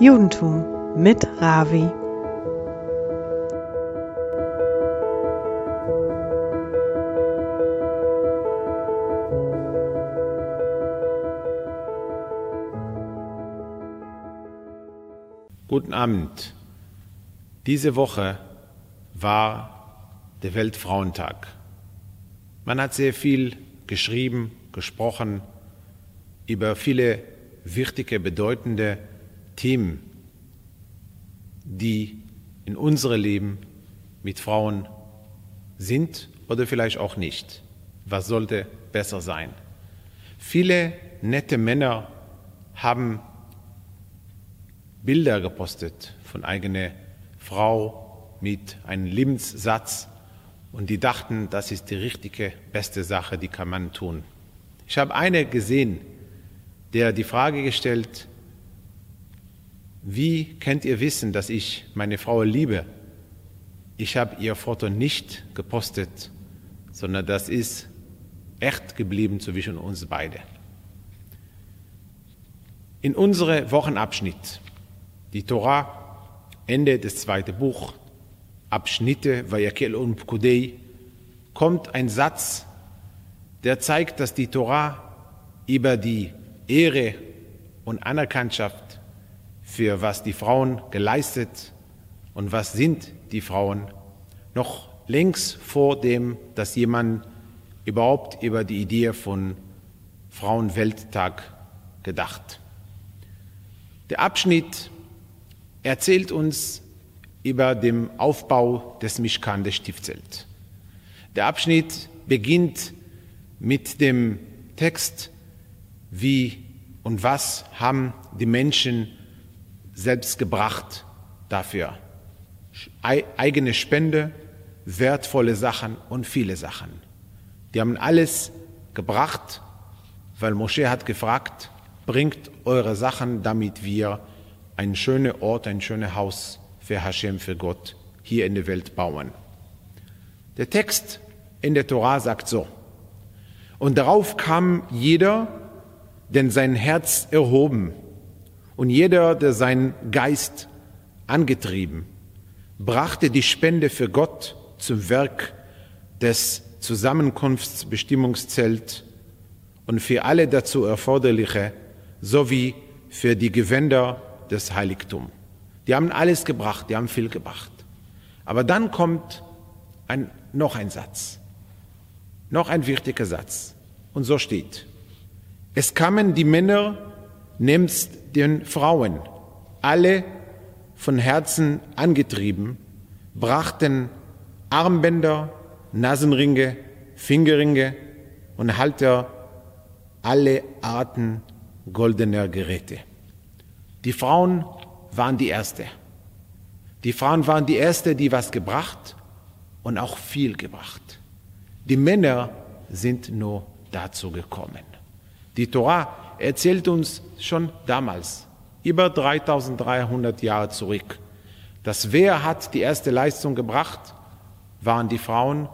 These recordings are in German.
Judentum mit Ravi. Guten Abend. Diese Woche war der Weltfrauentag. Man hat sehr viel geschrieben, gesprochen über viele wichtige, bedeutende Themen, die in unserem Leben mit Frauen sind oder vielleicht auch nicht. Was sollte besser sein? Viele nette Männer haben Bilder gepostet von eigener Frau mit einem Lebenssatz und die dachten, das ist die richtige, beste Sache, die kann man tun. Ich habe eine gesehen, der die Frage gestellt, wie könnt ihr wissen, dass ich meine Frau liebe? Ich habe ihr Foto nicht gepostet, sondern das ist echt geblieben zwischen uns beide. In unserem Wochenabschnitt, die Torah, Ende des zweiten Buch, Abschnitte Vayakel und Pkudei, kommt ein Satz, der zeigt, dass die Torah über die Ehre und Anerkannschaft für was die Frauen geleistet und was sind die Frauen, noch längst vor dem, dass jemand überhaupt über die Idee von Frauenwelttag gedacht. Der Abschnitt erzählt uns über den Aufbau des Mischkan des Stiftzelt. Der Abschnitt beginnt mit dem Text, wie und was haben die Menschen selbst gebracht dafür. eigene Spende, wertvolle Sachen und viele Sachen. Die haben alles gebracht, weil Moschee hat gefragt, bringt eure Sachen, damit wir ein schöner Ort, ein schönes Haus für Hashem, für Gott hier in der Welt bauen. Der Text in der Torah sagt so, und darauf kam jeder, denn sein Herz erhoben, und jeder, der seinen Geist angetrieben, brachte die Spende für Gott zum Werk des Zusammenkunftsbestimmungszelt und für alle dazu erforderliche sowie für die Gewänder des Heiligtums. Die haben alles gebracht, die haben viel gebracht. Aber dann kommt ein, noch ein Satz, noch ein wichtiger Satz. Und so steht, es kamen die Männer nebst den Frauen, alle von Herzen angetrieben, brachten Armbänder, Nasenringe, Fingerringe und Halter alle Arten goldener Geräte. Die Frauen waren die Erste. Die Frauen waren die Erste, die was gebracht und auch viel gebracht. Die Männer sind nur dazu gekommen. Die Torah erzählt uns schon damals, über 3300 Jahre zurück, dass wer hat die erste Leistung gebracht, waren die Frauen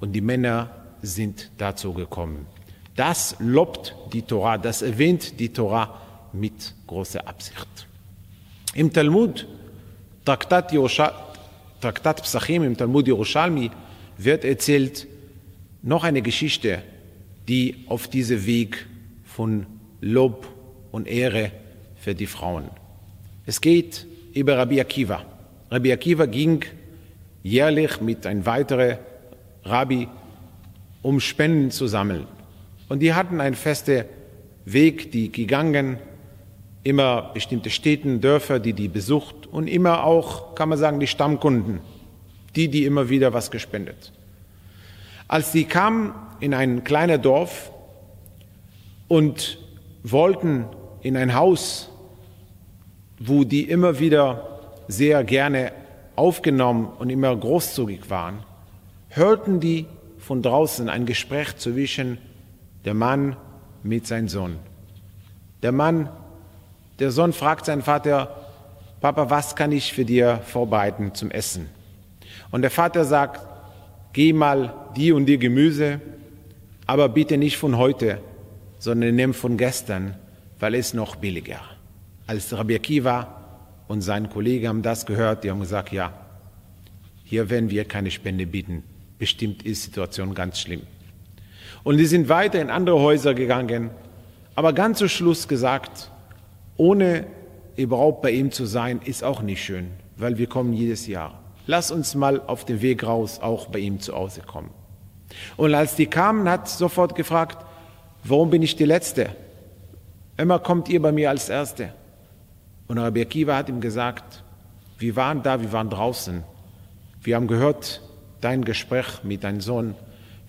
und die Männer sind dazu gekommen. Das lobt die Torah, das erwähnt die Torah mit großer Absicht. Im Talmud, Traktat, Traktat Psachim, im Talmud Yerushalmi, wird erzählt noch eine Geschichte, die auf diesem Weg von Lob und Ehre für die Frauen. Es geht über Rabbi Akiva. Rabbi Akiva ging jährlich mit einem weiteren Rabbi, um Spenden zu sammeln. Und die hatten einen festen Weg, die gegangen, immer bestimmte Städten, Dörfer, die die besucht und immer auch, kann man sagen, die Stammkunden, die, die immer wieder was gespendet. Als sie kamen in ein kleines Dorf und wollten in ein Haus, wo die immer wieder sehr gerne aufgenommen und immer großzügig waren, hörten die von draußen ein Gespräch zwischen der Mann mit seinem Sohn. Der Mann, der Sohn fragt seinen Vater, Papa, was kann ich für dir vorbereiten zum Essen? Und der Vater sagt, geh mal die und die Gemüse, aber bitte nicht von heute, sondern nimm von gestern, weil es noch billiger. Als Rabbi Akiva und sein Kollege haben das gehört, die haben gesagt, ja, hier werden wir keine Spende bieten. Bestimmt ist die Situation ganz schlimm. Und die sind weiter in andere Häuser gegangen, aber ganz zum Schluss gesagt, ohne überhaupt bei ihm zu sein, ist auch nicht schön, weil wir kommen jedes Jahr. Lass uns mal auf den Weg raus auch bei ihm zu Hause kommen. Und als die kamen, hat sofort gefragt, warum bin ich die Letzte? Immer kommt ihr bei mir als Erste. Und Rabbi Akiva hat ihm gesagt, wir waren da, wir waren draußen. Wir haben gehört dein Gespräch mit deinem Sohn.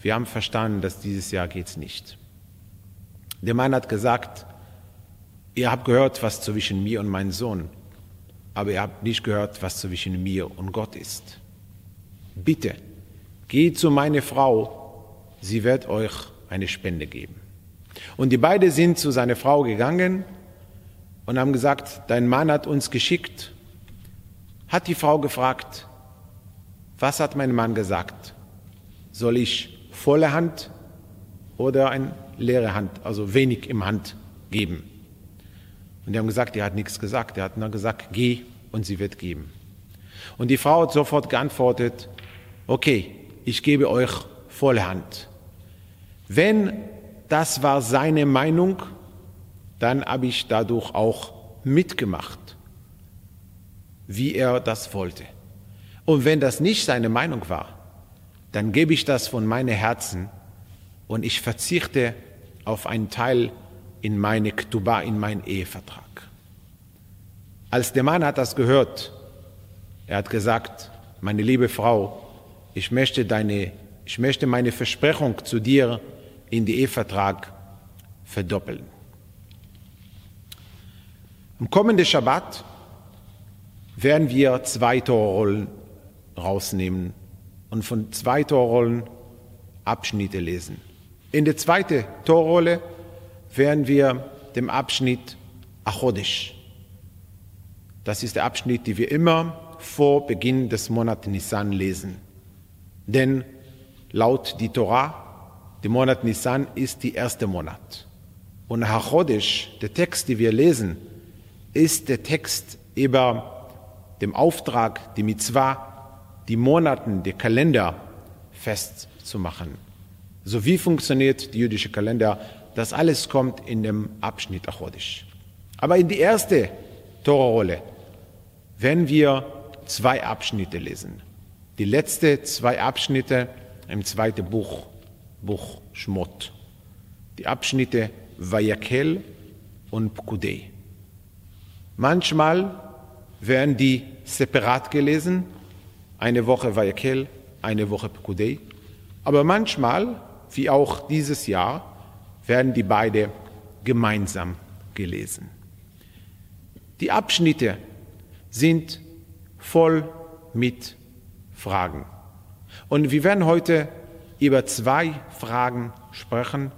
Wir haben verstanden, dass dieses Jahr geht's nicht. Der Mann hat gesagt, ihr habt gehört, was zwischen mir und meinem Sohn, aber ihr habt nicht gehört, was zwischen mir und Gott ist. Bitte, geht zu meiner Frau, sie wird euch eine Spende geben. Und die beiden sind zu seiner Frau gegangen und haben gesagt, dein Mann hat uns geschickt. Hat die Frau gefragt, was hat mein Mann gesagt? Soll ich volle Hand oder eine leere Hand, also wenig im Hand geben? Und die haben gesagt, er hat nichts gesagt. Er hat nur gesagt, geh und sie wird geben. Und die Frau hat sofort geantwortet, okay, ich gebe euch volle Hand. Wenn das war seine Meinung, dann habe ich dadurch auch mitgemacht, wie er das wollte. Und wenn das nicht seine Meinung war, dann gebe ich das von meinem Herzen und ich verzichte auf einen Teil in meine Ktuba, in meinen Ehevertrag. Als der Mann hat das gehört, er hat gesagt, meine liebe Frau, ich möchte, deine, ich möchte meine Versprechung zu dir in den Ehevertrag verdoppeln. Am kommenden Schabbat werden wir zwei Torrollen rausnehmen und von zwei Torrollen Abschnitte lesen. In der zweiten Torrolle werden wir den Abschnitt Achodisch. Das ist der Abschnitt, den wir immer vor Beginn des Monats Nisan lesen. Denn laut die Torah der Monat Nisan ist der erste Monat. Und Hachodesh, der Text, den wir lesen, ist der Text über dem Auftrag, die Mitzvah, die Monaten, der Kalender festzumachen. So wie funktioniert der jüdische Kalender? Das alles kommt in dem Abschnitt Achodisch. Aber in die erste Torahrolle werden wir zwei Abschnitte lesen. Die letzten zwei Abschnitte im zweiten Buch Buch Schmott. Die Abschnitte Vayakel und Pkudei. Manchmal werden die separat gelesen, eine Woche Vayakel, eine Woche Pkudei. Aber manchmal, wie auch dieses Jahr, werden die beide gemeinsam gelesen. Die Abschnitte sind voll mit Fragen. Und wir werden heute über zwei Fragen sprechen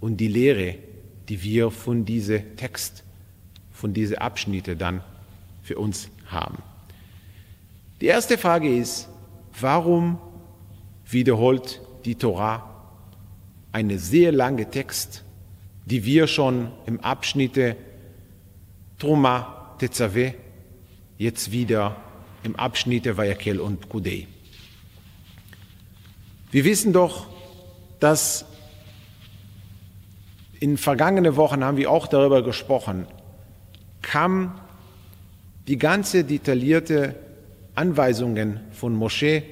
und die Lehre, die wir von diesem Text, von diesen Abschnitten dann für uns haben. Die erste Frage ist, warum wiederholt die Torah eine sehr lange Text, die wir schon im Abschnitte Truma Tetzaveh jetzt wieder im Abschnitte Vayakel und Kudei. Wir wissen doch, dass in vergangenen Wochen haben wir auch darüber gesprochen, kam die ganze detaillierte Anweisungen von Moschee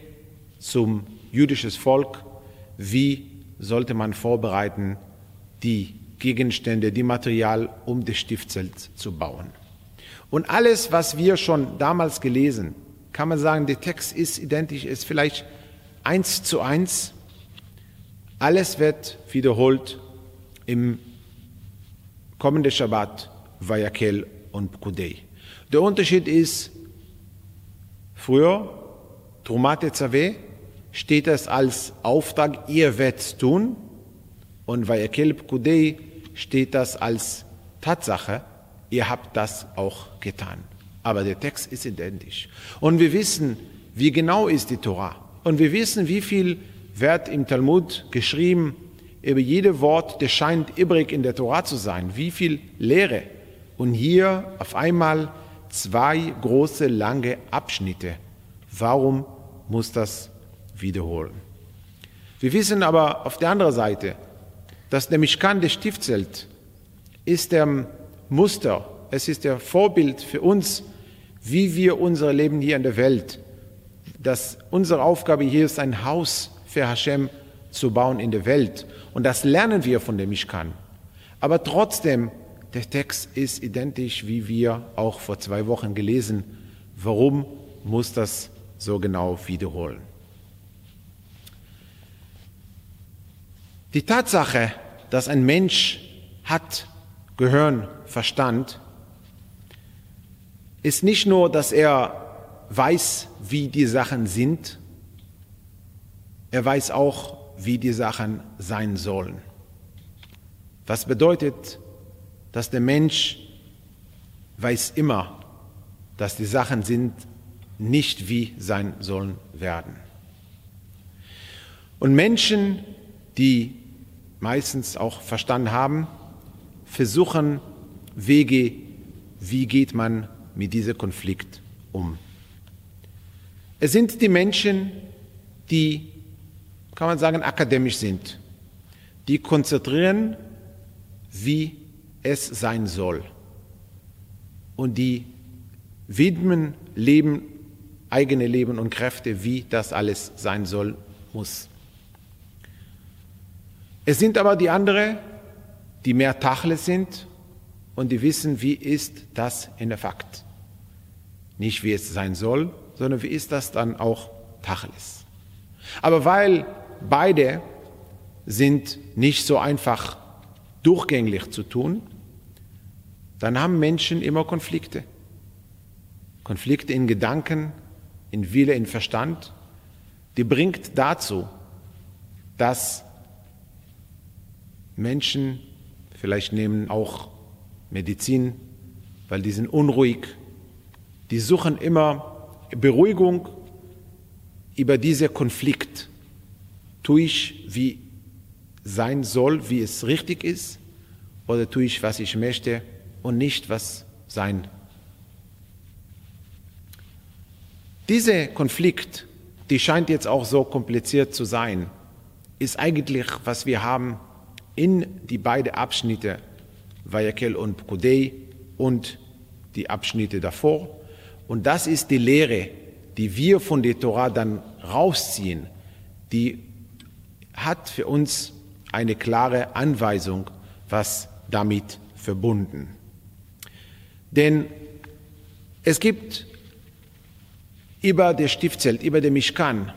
zum jüdischen Volk, wie sollte man vorbereiten, die Gegenstände, die Material, um das Stiftzelt zu bauen. Und alles, was wir schon damals gelesen, kann man sagen, der Text ist identisch, ist vielleicht eins zu eins. Alles wird wiederholt im kommenden Shabbat, Vayakel und Pkudei. Der Unterschied ist, früher, Trumate Zave, steht es als Auftrag, ihr werdet tun, und Vayakel Pkudei steht das als Tatsache, ihr habt das auch getan. Aber der Text ist identisch. Und wir wissen, wie genau ist die Torah. Und wir wissen, wie viel wird im Talmud geschrieben über jedes Wort, das scheint übrig in der Torah zu sein. Wie viel Lehre. Und hier auf einmal zwei große, lange Abschnitte. Warum muss das wiederholen? Wir wissen aber auf der anderen Seite, dass der Mishkan des Stiftzelt ist der Muster, es ist der Vorbild für uns, wie wir unser Leben hier in der Welt, dass unsere Aufgabe hier ist, ein Haus für Hashem zu bauen in der Welt. Und das lernen wir von dem Mishkan. Aber trotzdem, der Text ist identisch, wie wir auch vor zwei Wochen gelesen. Warum muss das so genau wiederholen? Die Tatsache, dass ein Mensch hat Gehirn, Verstand, ist nicht nur, dass er weiß, wie die Sachen sind, er weiß auch, wie die Sachen sein sollen. Was bedeutet, dass der Mensch weiß immer, dass die Sachen sind nicht wie sein sollen werden. Und Menschen, die meistens auch verstanden haben, versuchen Wege, wie geht man mit diesem Konflikt um. Es sind die Menschen, die, kann man sagen, akademisch sind, die konzentrieren, wie es sein soll. Und die widmen Leben, eigene Leben und Kräfte, wie das alles sein soll, muss. Es sind aber die anderen, die mehr Tachle sind und die wissen, wie ist das in der Fakt. Nicht wie es sein soll, sondern wie ist das dann auch Tacheles. Aber weil beide sind nicht so einfach durchgängig zu tun, dann haben Menschen immer Konflikte. Konflikte in Gedanken, in Wille, in Verstand, die bringt dazu, dass Menschen vielleicht nehmen auch Medizin, weil die sind unruhig, die suchen immer Beruhigung über diesen Konflikt. Tue ich, wie sein soll, wie es richtig ist, oder tue ich, was ich möchte und nicht, was sein. Dieser Konflikt, die scheint jetzt auch so kompliziert zu sein, ist eigentlich, was wir haben in die beiden Abschnitte, Vayakel und Pkudei und die Abschnitte davor. Und das ist die Lehre, die wir von der Torah dann rausziehen, die hat für uns eine klare Anweisung, was damit verbunden. Denn es gibt über der Stiftzelt, über der Mishkan,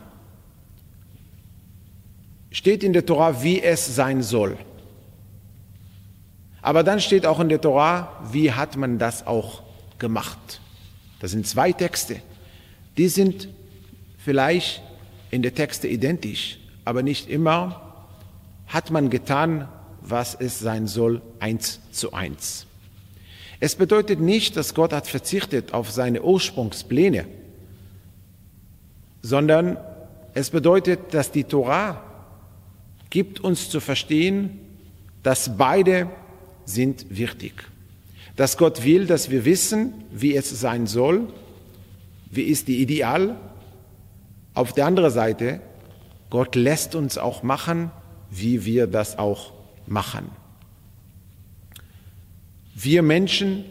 steht in der Torah, wie es sein soll. Aber dann steht auch in der Torah, wie hat man das auch gemacht. Das sind zwei Texte. Die sind vielleicht in der Texte identisch, aber nicht immer hat man getan, was es sein soll, eins zu eins. Es bedeutet nicht, dass Gott hat verzichtet auf seine Ursprungspläne, sondern es bedeutet, dass die Torah gibt uns zu verstehen, dass beide sind wichtig. Dass Gott will, dass wir wissen, wie es sein soll, wie ist die Ideal. Auf der anderen Seite, Gott lässt uns auch machen, wie wir das auch machen. Wir Menschen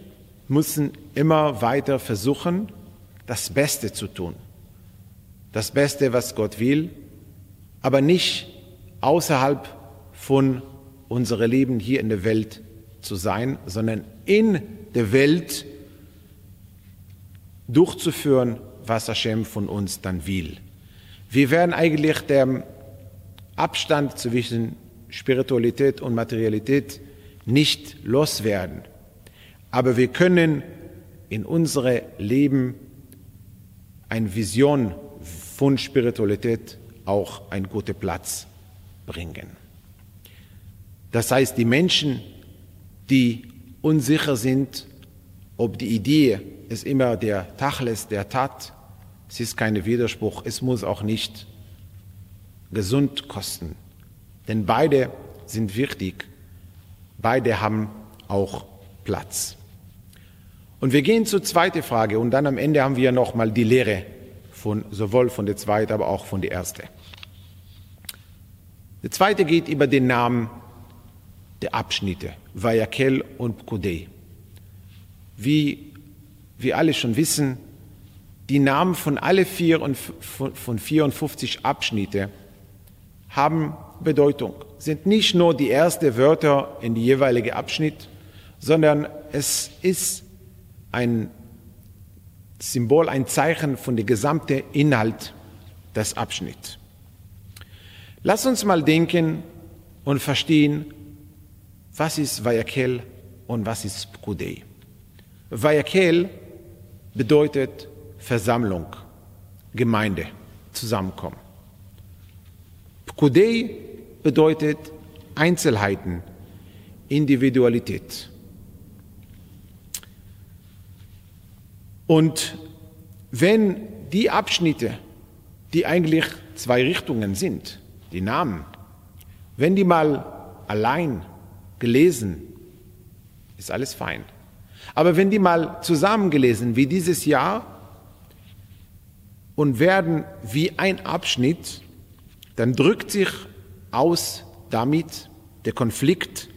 müssen immer weiter versuchen, das Beste zu tun. Das Beste, was Gott will, aber nicht außerhalb von unserem Leben hier in der Welt zu sein, sondern in der Welt durchzuführen, was Hashem von uns dann will. Wir werden eigentlich den Abstand zwischen Spiritualität und Materialität nicht loswerden. Aber wir können in unserem Leben eine Vision von Spiritualität auch einen guten Platz bringen. Das heißt, die Menschen, die unsicher sind, ob die Idee ist immer der Tachles, der Tat, es ist kein Widerspruch, es muss auch nicht gesund kosten. Denn beide sind wichtig, beide haben auch Platz. Und wir gehen zur zweiten Frage und dann am Ende haben wir nochmal die Lehre von, sowohl von der zweiten, aber auch von der ersten. Der zweite geht über den Namen der Abschnitte, Vayakel und Pkudei. Wie wir alle schon wissen, die Namen von alle vier und von 54 Abschnitte haben Bedeutung, sind nicht nur die ersten Wörter in die jeweilige Abschnitt, sondern es ist ein Symbol, ein Zeichen von dem gesamten Inhalt des Abschnitts. Lass uns mal denken und verstehen, was ist Vayakel und was ist Pkudei. Vayakel bedeutet Versammlung, Gemeinde, Zusammenkommen. Pkudei bedeutet Einzelheiten, Individualität. Und wenn die Abschnitte, die eigentlich zwei Richtungen sind, die Namen, wenn die mal allein gelesen, ist alles fein. Aber wenn die mal zusammengelesen, wie dieses Jahr, und werden wie ein Abschnitt, dann drückt sich aus damit der Konflikt,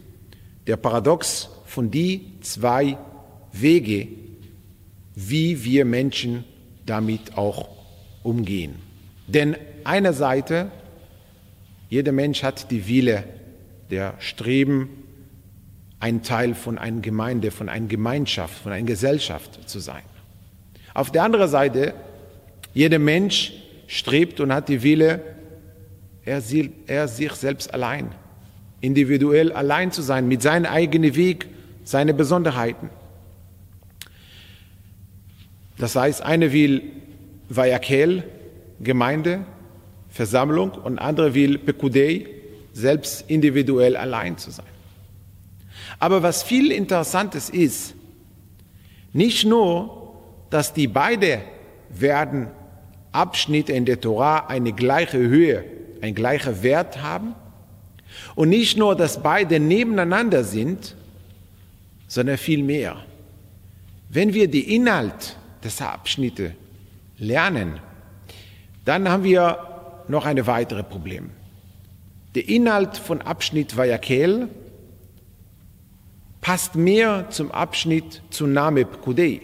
der Paradox von die zwei Wege, wie wir Menschen damit auch umgehen. Denn eine Seite, jeder Mensch hat die Wille, der Streben, ein Teil von einer Gemeinde, von einer Gemeinschaft, von einer Gesellschaft zu sein. Auf der anderen Seite, jeder Mensch strebt und hat die Wille, er, er sich selbst allein, individuell allein zu sein, mit seinem eigenen Weg, seine Besonderheiten. Das heißt, eine will Vayakel, Gemeinde, Versammlung und andere will Pekudei, selbst individuell allein zu sein. Aber was viel Interessantes ist, nicht nur, dass die beide werden Abschnitte in der Torah eine gleiche Höhe, ein gleicher Wert haben und nicht nur, dass beide nebeneinander sind, sondern viel mehr. Wenn wir die Inhalt des Abschnitte lernen, dann haben wir noch ein weiteres Problem. Der Inhalt von Abschnitt Vayakel passt mehr zum Abschnitt zu Name Pkudei.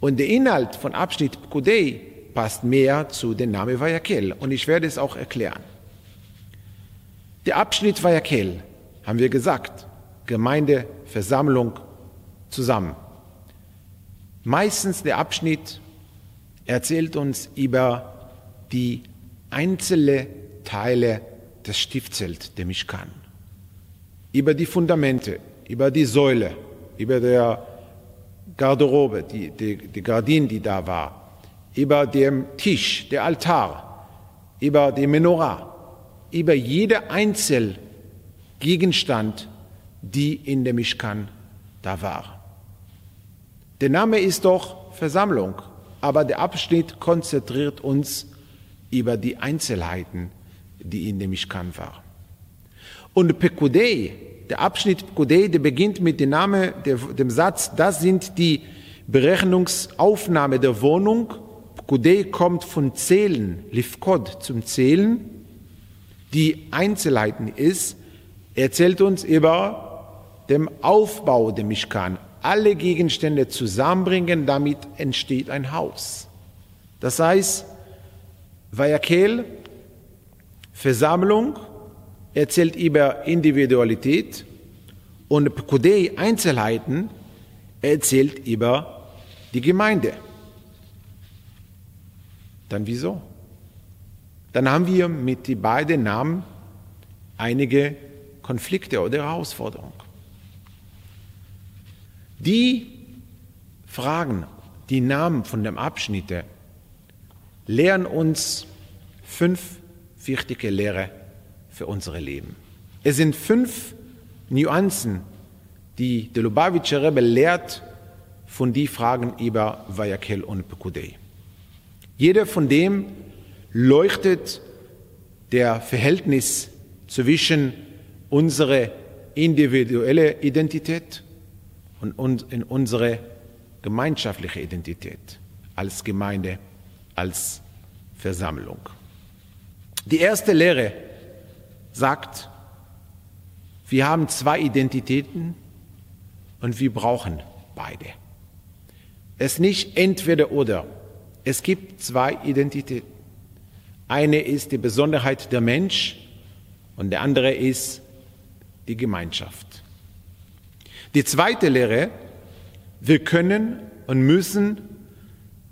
Und der Inhalt von Abschnitt Pkudei passt mehr zu dem Namen Vayakel. Und ich werde es auch erklären. Der Abschnitt Vayakel, haben wir gesagt, Gemeinde, Versammlung zusammen. Meistens der Abschnitt erzählt uns über die einzelnen Teile des Stiftzelts, der Mishkan, über die Fundamente, über die Säule, über der Garderobe, die, die, die Gardine, die da war, über dem Tisch, der Altar, über die Menorah, über jede Einzelgegenstand, die in der Mishkan da war. Der Name ist doch Versammlung, aber der Abschnitt konzentriert uns über die Einzelheiten, die in dem Mishkan waren. Und Pekudei, der Abschnitt Pekudei, der beginnt mit dem Namen, dem Satz, das sind die Berechnungsaufnahme der Wohnung. Pekudei kommt von Zählen, Lifkod zum Zählen. Die Einzelheiten ist, erzählt uns über den Aufbau der Mishkan, alle Gegenstände zusammenbringen, damit entsteht ein Haus. Das heißt, Vayakel, Versammlung, erzählt über Individualität und Pkudei, Einzelheiten, erzählt über die Gemeinde. Dann wieso? Dann haben wir mit den beiden Namen einige Konflikte oder Herausforderungen. Die Fragen, die Namen von dem Abschnitte lehren uns fünf wichtige Lehre für unser Leben. Es sind fünf Nuancen, die der Lubavitcher Rebbe lehrt von die Fragen über Vayakel und Pekudei. Jeder von dem leuchtet der Verhältnis zwischen unserer individuellen Identität und in unsere gemeinschaftliche Identität als Gemeinde, als Versammlung. Die erste Lehre sagt, wir haben zwei Identitäten und wir brauchen beide. Es nicht entweder oder. Es gibt zwei Identitäten. Eine ist die Besonderheit der Mensch und der andere ist die Gemeinschaft. Die zweite Lehre, wir können und müssen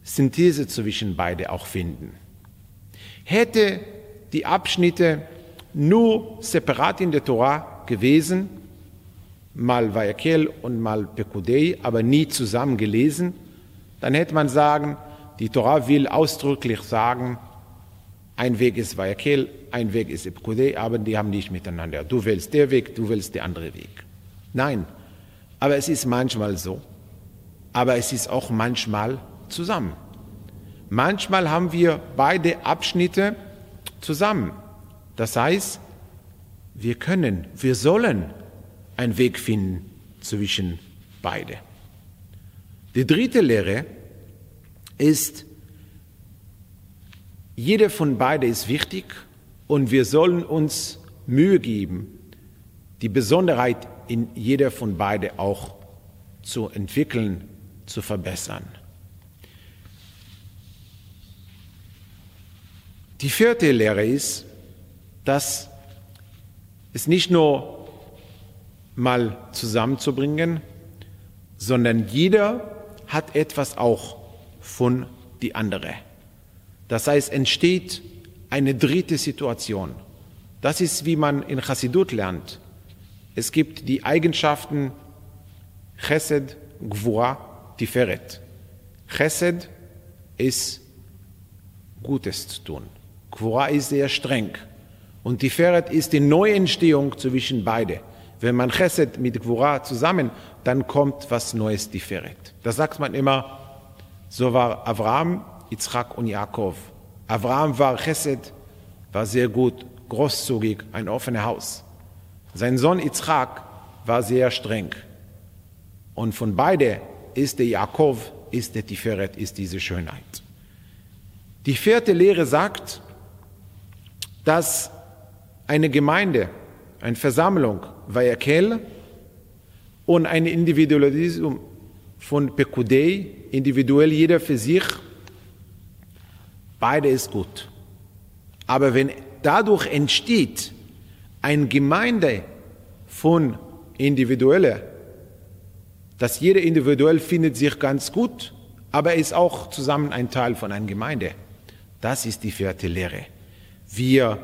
Synthese zwischen beide auch finden. Hätte die Abschnitte nur separat in der Torah gewesen, mal Vayakel und mal Pekudei, aber nie zusammen gelesen, dann hätte man sagen, die Torah will ausdrücklich sagen, ein Weg ist Vayakel, ein Weg ist Pekudei, aber die haben nicht miteinander. Du willst der Weg, du willst der andere Weg. Nein, aber es ist manchmal so, aber es ist auch manchmal zusammen. Manchmal haben wir beide Abschnitte zusammen. Das heißt, wir können, wir sollen einen Weg finden zwischen beide. Die dritte Lehre ist, jeder von beiden ist wichtig und wir sollen uns Mühe geben, die Besonderheit in jeder von beiden auch zu entwickeln, zu verbessern. Die vierte Lehre ist, dass es nicht nur mal zusammenzubringen, sondern jeder hat etwas auch von die andere. Das heißt, entsteht eine dritte Situation. Das ist, wie man in Chassidut lernt. Es gibt die Eigenschaften Chesed, Gvura, Tiferet. Chesed ist Gutes zu tun. Gvura ist sehr streng. Und Tiferet ist die Neuentstehung zwischen beide. Wenn man Chesed mit Gvura zusammen, dann kommt was Neues Tiferet. Das sagt man immer, so war Abraham, Yitzchak und Jakob. Abraham war Chesed, war sehr gut, großzügig, ein offenes Haus. Sein Sohn Yitzchak war sehr streng. Und von beide ist der Jakob, ist der Tiferet, ist diese Schönheit. Die vierte Lehre sagt, dass eine Gemeinde, eine Versammlung, Vayakel und ein Individualismus von Pekudei, individuell jeder für sich, beide ist gut. Aber wenn dadurch entsteht eine Gemeinde von Individuellen, dass jeder individuell findet sich ganz gut, aber ist auch zusammen ein Teil von einer Gemeinde. Das ist die vierte Lehre. Wir,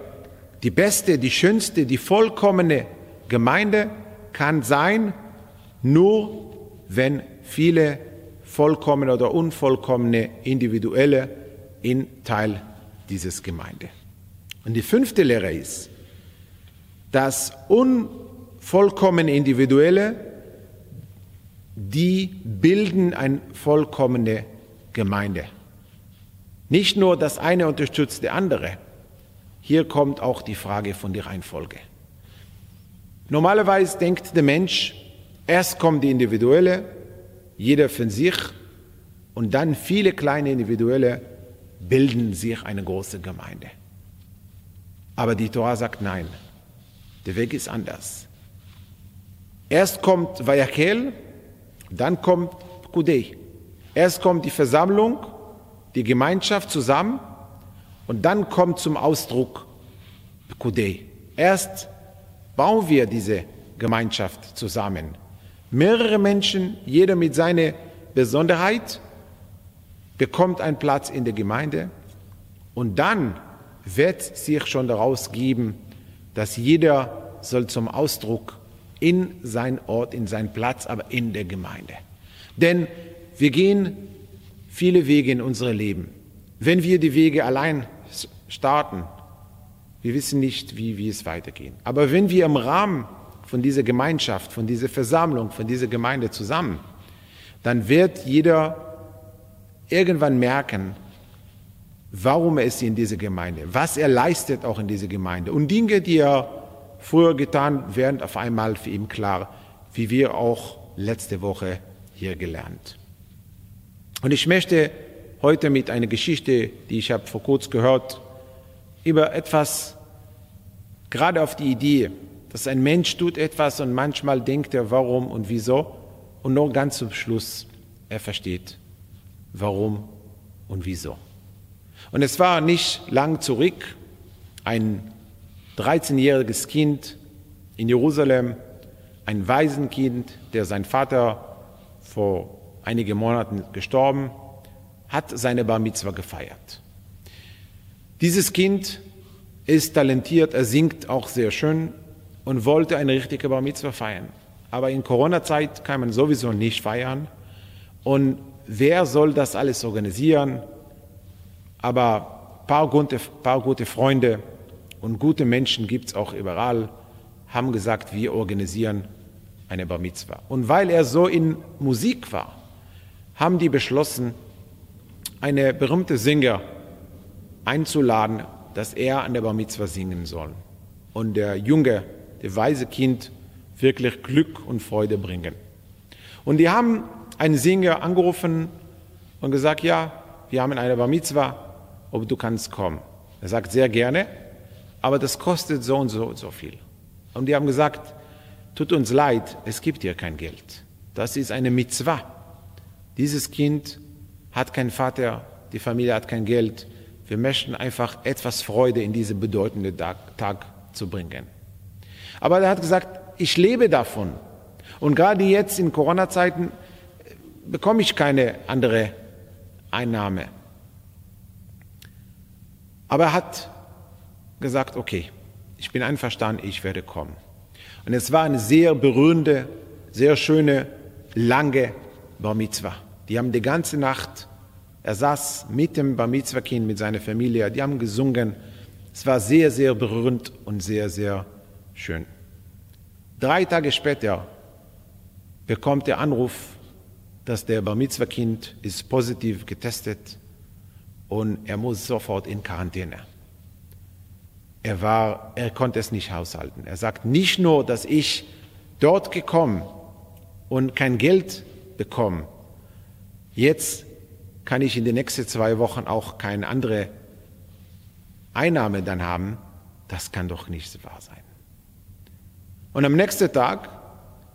die beste, die schönste, die vollkommene Gemeinde kann sein, nur wenn viele vollkommene oder unvollkommene Individuelle in Teil dieses Gemeinde. Und die fünfte Lehre ist, dass unvollkommene Individuelle die bilden eine vollkommene Gemeinde. Nicht nur das eine unterstützt der andere. Hier kommt auch die Frage von der Reihenfolge. Normalerweise denkt der Mensch, erst kommt die Individuelle, jeder von sich, und dann viele kleine Individuelle bilden sich eine große Gemeinde. Aber die Torah sagt nein, der Weg ist anders. Erst kommt Vayakel, dann kommt Kudei. Erst kommt die Versammlung, die Gemeinschaft zusammen und dann kommt zum Ausdruck Kudei. Erst bauen wir diese Gemeinschaft zusammen. Mehrere Menschen, jeder mit seiner Besonderheit, bekommt einen Platz in der Gemeinde und dann wird sich schon daraus geben, dass jeder soll zum Ausdruck in sein Ort, in seinen Platz, aber in der Gemeinde. Denn wir gehen viele Wege in unserem Leben. Wenn wir die Wege allein starten, wir wissen nicht, wie, wie es weitergeht. Aber wenn wir im Rahmen von dieser Gemeinschaft, von dieser Versammlung, von dieser Gemeinde zusammen, dann wird jeder irgendwann merken, warum er ist in dieser Gemeinde, was er leistet auch in dieser Gemeinde und Dinge, die er früher getan, werden auf einmal für ihn klar, wie wir auch letzte Woche hier gelernt. Und ich möchte heute mit einer Geschichte, die ich habe vor kurzem gehört, über etwas, gerade auf die Idee, dass ein Mensch tut etwas und manchmal denkt er, warum und wieso, und nur ganz zum Schluss, er versteht, warum und wieso. Und es war nicht lang zurück, ein 13-jähriges Kind in Jerusalem, ein Waisenkind, der sein Vater vor einigen Monaten gestorben, hat seine Bar Mitzvah gefeiert. Dieses Kind ist talentiert, er singt auch sehr schön und wollte eine richtige Bar Mitzvah feiern. Aber in Corona-Zeit kann man sowieso nicht feiern. Und wer soll das alles organisieren? Aber ein paar gute, paar gute Freunde und gute Menschen gibt es auch überall, haben gesagt, wir organisieren eine Bar Mitzvah. Und weil er so in Musik war, haben die beschlossen, eine berühmte Sänger einzuladen, dass er an der Bar Mitzvah singen soll. Und der Junge, der weise Kind, wirklich Glück und Freude bringen. Und die haben einen Sänger angerufen und gesagt, ja, wir haben eine Bar Mitzvah, ob du kannst kommen. Er sagt sehr gerne, aber das kostet so und so und so viel. Und die haben gesagt, tut uns leid, es gibt hier kein Geld. Das ist eine Mitzvah. Dieses Kind hat keinen Vater, die Familie hat kein Geld. Wir möchten einfach etwas Freude in diese bedeutende Tag, Tag zu bringen. Aber er hat gesagt, ich lebe davon. Und gerade jetzt in Corona-Zeiten bekomme ich keine andere Einnahme. Aber er hat gesagt, okay, ich bin einverstanden, ich werde kommen. Und es war eine sehr berührende, sehr schöne, lange Bar Mitzvah. Die haben die ganze Nacht, er saß mit dem Bar Mitzvah-Kind, mit seiner Familie, die haben gesungen. Es war sehr, sehr berührend und sehr, sehr schön. Drei Tage später bekommt der Anruf, dass der Bar Mitzvah-Kind ist positiv getestet und er muss sofort in Quarantäne. Er war, er konnte es nicht haushalten. Er sagt nicht nur, dass ich dort gekommen und kein Geld bekomme, Jetzt kann ich in den nächsten zwei Wochen auch keine andere Einnahme dann haben. Das kann doch nicht wahr sein. Und am nächsten Tag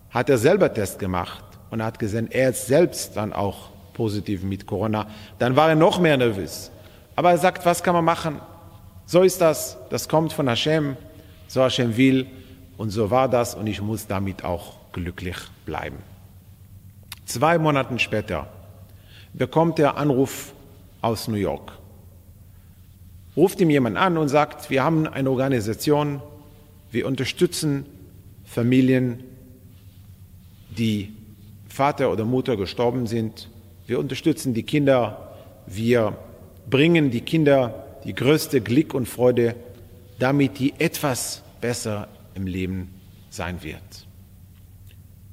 hat er selber Test gemacht und hat gesehen, er ist selbst dann auch positiv mit Corona. Dann war er noch mehr nervös. Aber er sagt, was kann man machen? So ist das. Das kommt von Hashem. So Hashem will. Und so war das. Und ich muss damit auch glücklich bleiben. Zwei Monate später bekommt er Anruf aus New York. Ruft ihm jemand an und sagt, wir haben eine Organisation, wir unterstützen Familien, die Vater oder Mutter gestorben sind. Wir unterstützen die Kinder. Wir bringen die Kinder die größte Glück und Freude, damit die etwas besser im Leben sein wird.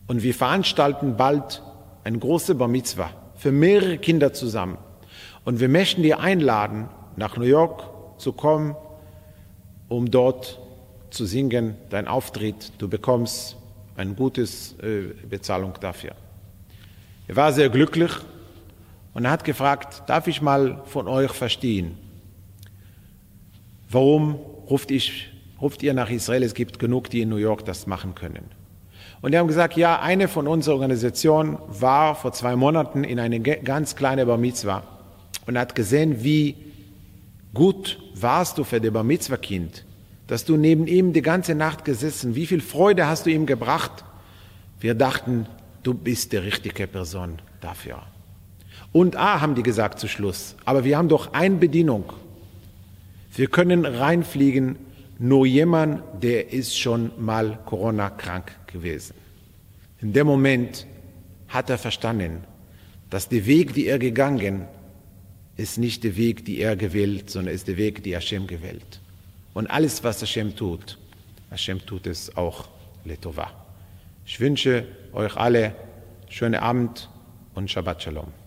Und wir veranstalten bald eine große Bar Mitzvah für mehrere Kinder zusammen. Und wir möchten dir einladen, nach New York zu kommen, um dort zu singen, dein Auftritt. Du bekommst eine gute äh, Bezahlung dafür. Er war sehr glücklich und hat gefragt, darf ich mal von euch verstehen, warum ruft, ich, ruft ihr nach Israel? Es gibt genug, die in New York das machen können. Und die haben gesagt, ja, eine von unserer Organisation war vor zwei Monaten in eine ganz kleine Bar Mitzvah und hat gesehen, wie gut warst du für das Bar Mitzvah Kind, dass du neben ihm die ganze Nacht gesessen, wie viel Freude hast du ihm gebracht. Wir dachten, du bist die richtige Person dafür. Und A haben die gesagt zu Schluss, aber wir haben doch eine Bedienung. Wir können reinfliegen, nur jemand, der ist schon mal Corona krank gewesen. In dem Moment hat er verstanden, dass der Weg, die er gegangen, ist nicht der Weg, die er gewählt, sondern ist der Weg, die Hashem gewählt. Und alles, was Hashem tut, Hashem tut es auch Letova. Ich wünsche euch alle schönen Abend und Shabbat Shalom.